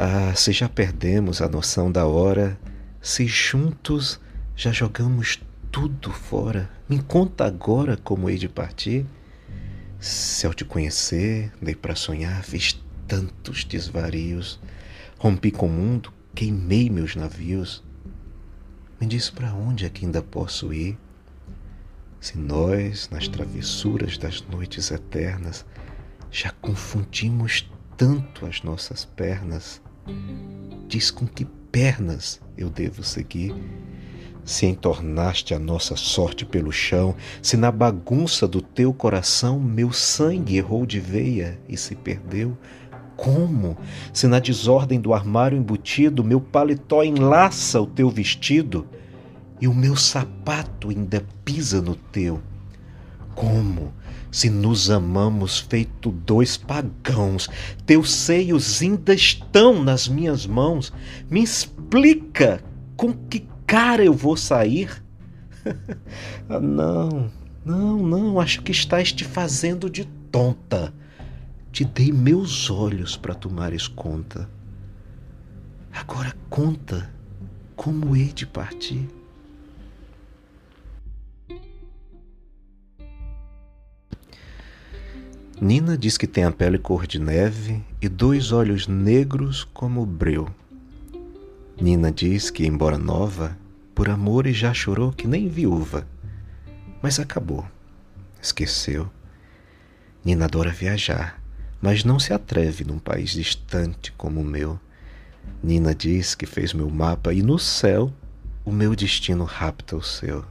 Ah, se já perdemos a noção da hora, se juntos já jogamos tudo fora, me conta agora como hei de partir. Se ao te conhecer, dei para sonhar, fiz tantos desvarios, rompi com o mundo, queimei meus navios. Me diz para onde é que ainda posso ir? Se nós, nas travessuras das noites eternas, já confundimos tanto as nossas pernas, diz com que pernas eu devo seguir. Se entornaste a nossa sorte pelo chão, se na bagunça do teu coração meu sangue errou de veia e se perdeu, como? Se na desordem do armário embutido meu paletó enlaça o teu vestido e o meu sapato ainda pisa no teu. Como? Se nos amamos feito dois pagãos, teus seios ainda estão nas minhas mãos. Me explica com que cara eu vou sair? ah, não, não, não, acho que estás te fazendo de tonta. Te dei meus olhos para tomares conta. Agora conta como hei de partir. Nina diz que tem a pele cor de neve e dois olhos negros como o breu. Nina diz que, embora nova, por amores já chorou que nem viúva. Mas acabou. Esqueceu. Nina adora viajar, mas não se atreve num país distante como o meu. Nina diz que fez meu mapa e no céu o meu destino rapta o seu.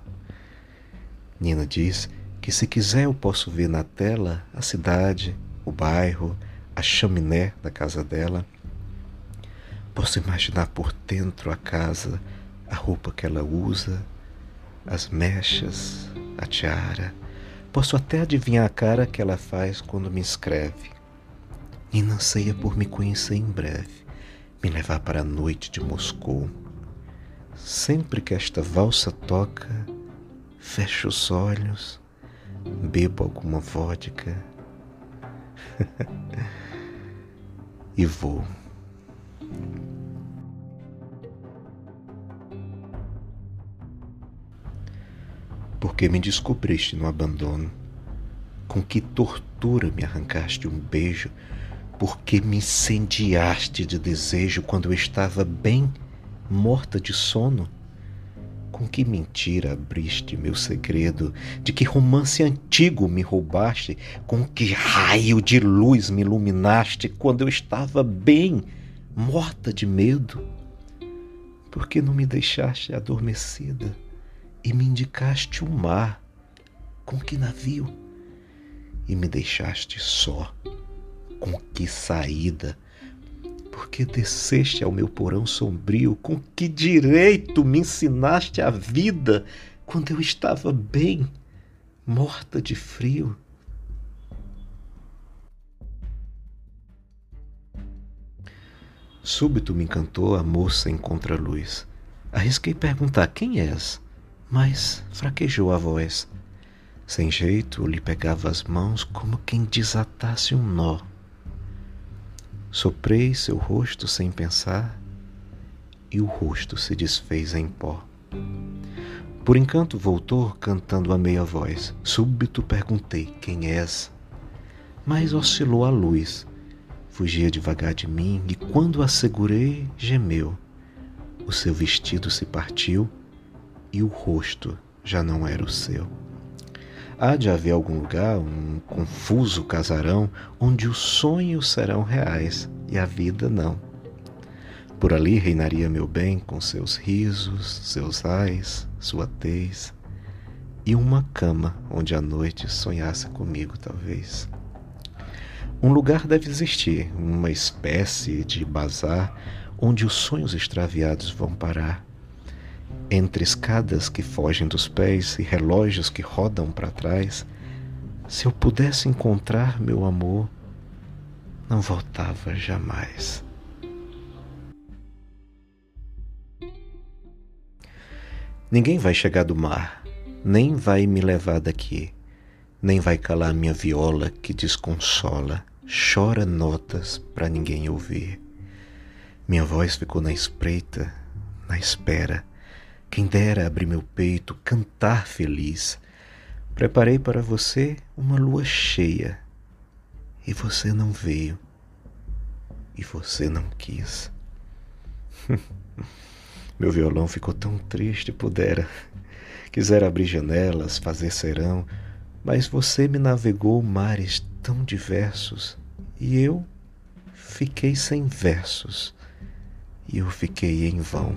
Nina diz que se quiser eu posso ver na tela a cidade, o bairro, a chaminé da casa dela. Posso imaginar por dentro a casa, a roupa que ela usa, as mechas, a tiara. Posso até adivinhar a cara que ela faz quando me escreve. E anseia por me conhecer em breve, me levar para a noite de Moscou. Sempre que esta valsa toca, fecho os olhos bebo alguma vodka e vou. Porque me descobriste no abandono, com que tortura me arrancaste um beijo, porque me incendiaste de desejo quando eu estava bem morta de sono com que mentira abriste meu segredo? De que romance antigo me roubaste? Com que raio de luz me iluminaste quando eu estava bem, morta de medo? Por que não me deixaste adormecida e me indicaste o mar? Com que navio? E me deixaste só? Com que saída? Porque desceste ao meu porão sombrio? Com que direito me ensinaste a vida quando eu estava bem, morta de frio? Súbito me encantou a moça em contraluz. Arrisquei perguntar quem és, mas fraquejou a voz. Sem jeito, lhe pegava as mãos como quem desatasse um nó. Soprei seu rosto sem pensar e o rosto se desfez em pó. Por encanto voltou cantando a meia voz. Súbito perguntei: Quem és? Mas oscilou a luz. Fugia devagar de mim e quando a segurei, gemeu. O seu vestido se partiu e o rosto já não era o seu. Há de haver algum lugar, um confuso casarão, onde os sonhos serão reais e a vida não. Por ali reinaria meu bem com seus risos, seus ais, sua tez, e uma cama onde a noite sonhasse comigo, talvez. Um lugar deve existir, uma espécie de bazar onde os sonhos extraviados vão parar entre escadas que fogem dos pés e relógios que rodam para trás, se eu pudesse encontrar meu amor, não voltava jamais. Ninguém vai chegar do mar, nem vai me levar daqui, nem vai calar minha viola que desconsola, chora notas para ninguém ouvir. Minha voz ficou na espreita, na espera. Quem dera abrir meu peito, cantar feliz. Preparei para você uma lua cheia e você não veio e você não quis. meu violão ficou tão triste, pudera. Quisera abrir janelas, fazer serão, mas você me navegou mares tão diversos e eu fiquei sem versos e eu fiquei em vão.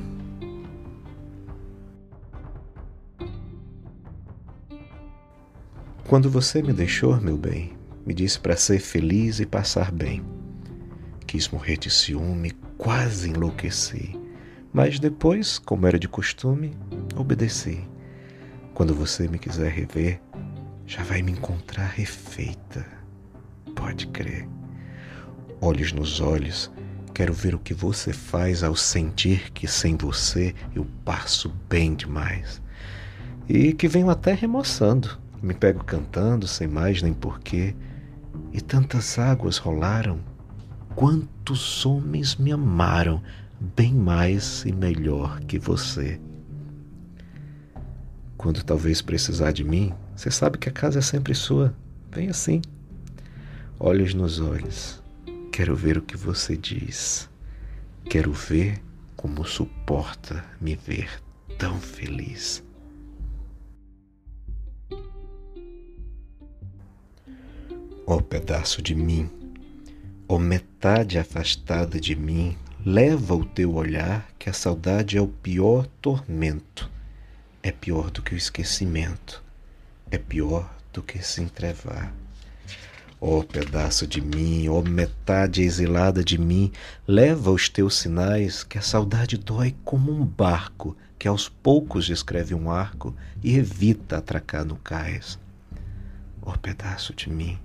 Quando você me deixou, meu bem, me disse para ser feliz e passar bem. Quis morrer de ciúme, quase enlouqueci, mas depois, como era de costume, obedeci. Quando você me quiser rever, já vai me encontrar refeita. Pode crer. Olhos nos olhos, Quero ver o que você faz ao sentir que sem você eu passo bem demais. E que venho até remoçando. Me pego cantando sem mais nem porquê. E tantas águas rolaram. Quantos homens me amaram bem mais e melhor que você. Quando talvez precisar de mim, você sabe que a casa é sempre sua. Vem assim. Olhos nos olhos Quero ver o que você diz. Quero ver como suporta me ver tão feliz. Ó pedaço de mim, ó metade afastada de mim, leva o teu olhar que a saudade é o pior tormento. É pior do que o esquecimento, é pior do que se entrevar. Ó pedaço de mim, ó metade exilada de mim, leva os teus sinais, que a saudade dói como um barco que aos poucos descreve um arco e evita atracar no cais. Ó pedaço de mim,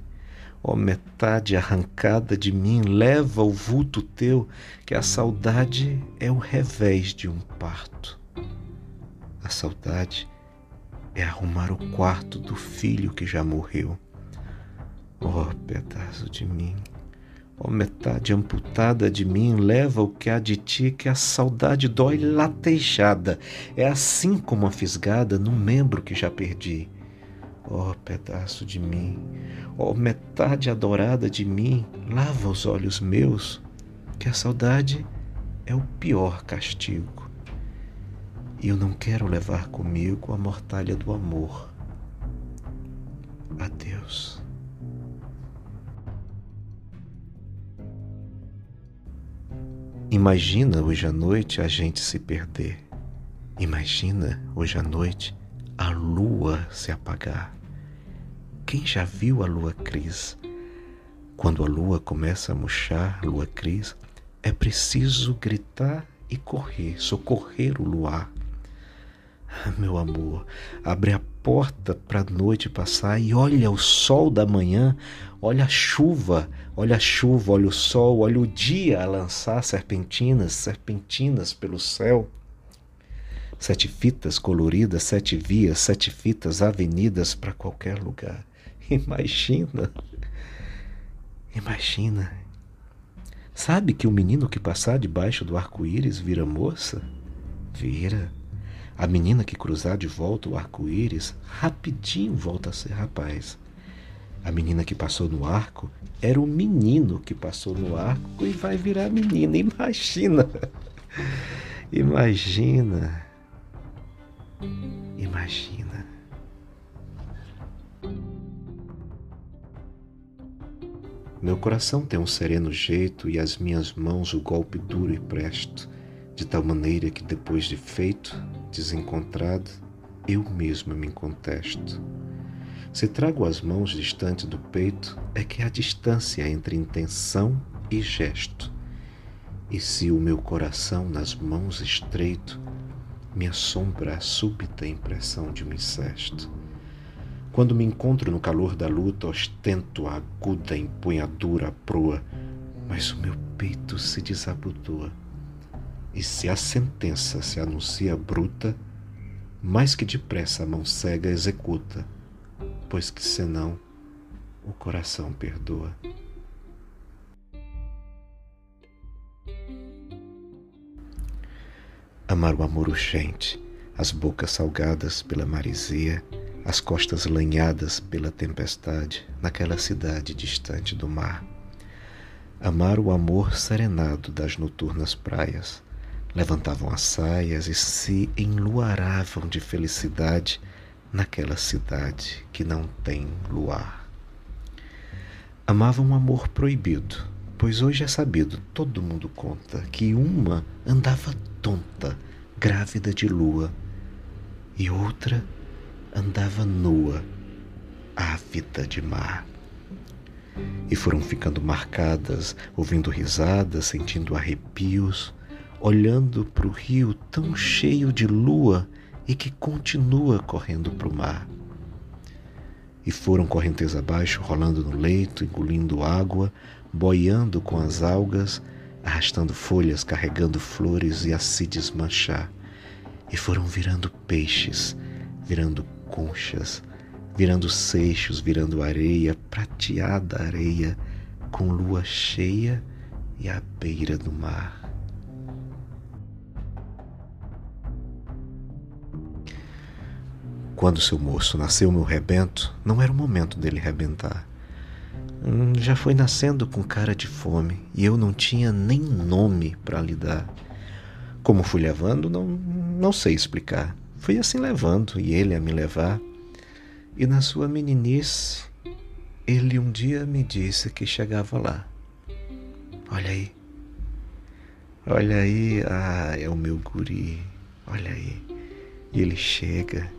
ó metade arrancada de mim, leva o vulto teu, que a saudade é o revés de um parto. A saudade é arrumar o quarto do filho que já morreu Oh, pedaço de mim, oh, metade amputada de mim, leva o que há de ti, que a saudade dói latejada. É assim como a fisgada no membro que já perdi. Oh, pedaço de mim, oh, metade adorada de mim, lava os olhos meus, que a saudade é o pior castigo. E eu não quero levar comigo a mortalha do amor. Adeus. Imagina hoje à noite a gente se perder. Imagina hoje à noite a lua se apagar. Quem já viu a lua cris? Quando a lua começa a murchar, lua cris, é preciso gritar e correr, socorrer o luar. Meu amor, abre a porta para a noite passar e olha o sol da manhã, olha a chuva, olha a chuva, olha o sol, olha o dia a lançar serpentinas, serpentinas pelo céu. Sete fitas coloridas, sete vias, sete fitas, avenidas para qualquer lugar. Imagina, imagina. Sabe que o menino que passar debaixo do arco-íris vira moça? Vira. A menina que cruzar de volta o arco-íris rapidinho volta a ser rapaz. A menina que passou no arco era o menino que passou no arco e vai virar menina. Imagina! Imagina! Imagina! Meu coração tem um sereno jeito e as minhas mãos o golpe duro e presto de tal maneira que depois de feito, desencontrado, eu mesmo me contesto. Se trago as mãos distante do peito, é que há distância entre intenção e gesto. E se o meu coração nas mãos estreito, me assombra a súbita impressão de um incesto. Quando me encontro no calor da luta, ostento a aguda empunhadura à proa, mas o meu peito se desabotoa e se a sentença se anuncia bruta, mais que depressa a mão cega executa, pois que senão o coração perdoa. Amar o amor urgente, as bocas salgadas pela marisia, as costas lanhadas pela tempestade, naquela cidade distante do mar. Amar o amor serenado das noturnas praias, levantavam as saias e se enluaravam de felicidade naquela cidade que não tem luar. Amavam um amor proibido, pois hoje é sabido, todo mundo conta, que uma andava tonta, grávida de lua, e outra andava nua, ávida de mar. E foram ficando marcadas, ouvindo risadas, sentindo arrepios, olhando para o rio tão cheio de lua e que continua correndo para o mar. E foram correnteza abaixo, rolando no leito, engolindo água, boiando com as algas, arrastando folhas, carregando flores e a se desmanchar. E foram virando peixes, virando conchas, virando seixos, virando areia, prateada areia, com lua cheia e à beira do mar. Quando seu moço nasceu meu rebento, não era o momento dele rebentar. Hum, já foi nascendo com cara de fome e eu não tinha nem nome para lhe dar. Como fui levando, não, não sei explicar. Fui assim levando e ele a me levar. E na sua meninice, ele um dia me disse que chegava lá. Olha aí. Olha aí, ah, é o meu guri. Olha aí. E ele chega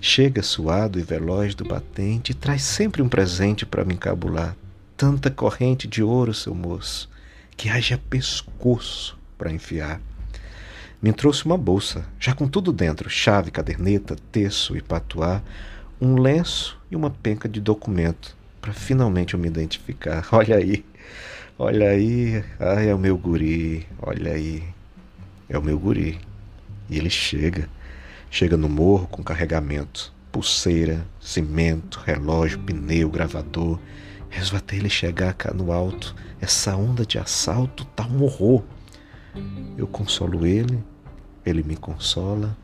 Chega suado e veloz do batente e traz sempre um presente para me encabular. Tanta corrente de ouro, seu moço, que haja pescoço para enfiar. Me trouxe uma bolsa, já com tudo dentro: chave, caderneta, terço e patuá, um lenço e uma penca de documento, para finalmente eu me identificar. Olha aí, olha aí, ai, é o meu guri, olha aí, é o meu guri. E ele chega Chega no morro com carregamento, pulseira, cimento, relógio, pneu, gravador. Resolve até ele chegar cá no alto. Essa onda de assalto tá um horror. Eu consolo ele, ele me consola,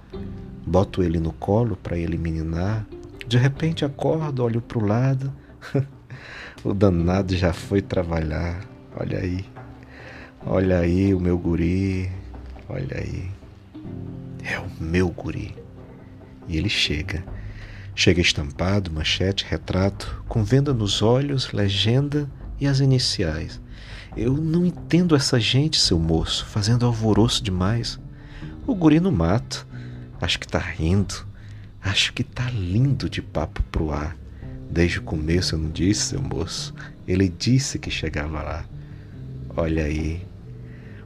boto ele no colo para ele me ninar. De repente acordo, olho pro lado. o danado já foi trabalhar. Olha aí. Olha aí o meu guri. Olha aí. É o meu guri. E ele chega. Chega estampado, manchete, retrato, com venda nos olhos, legenda e as iniciais. Eu não entendo essa gente, seu moço, fazendo alvoroço demais. O guri no mato. Acho que tá rindo. Acho que tá lindo de papo pro ar. Desde o começo eu não disse, seu moço. Ele disse que chegava lá. Olha aí.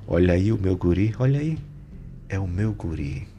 Olha aí o meu guri, olha aí. É o meu guri.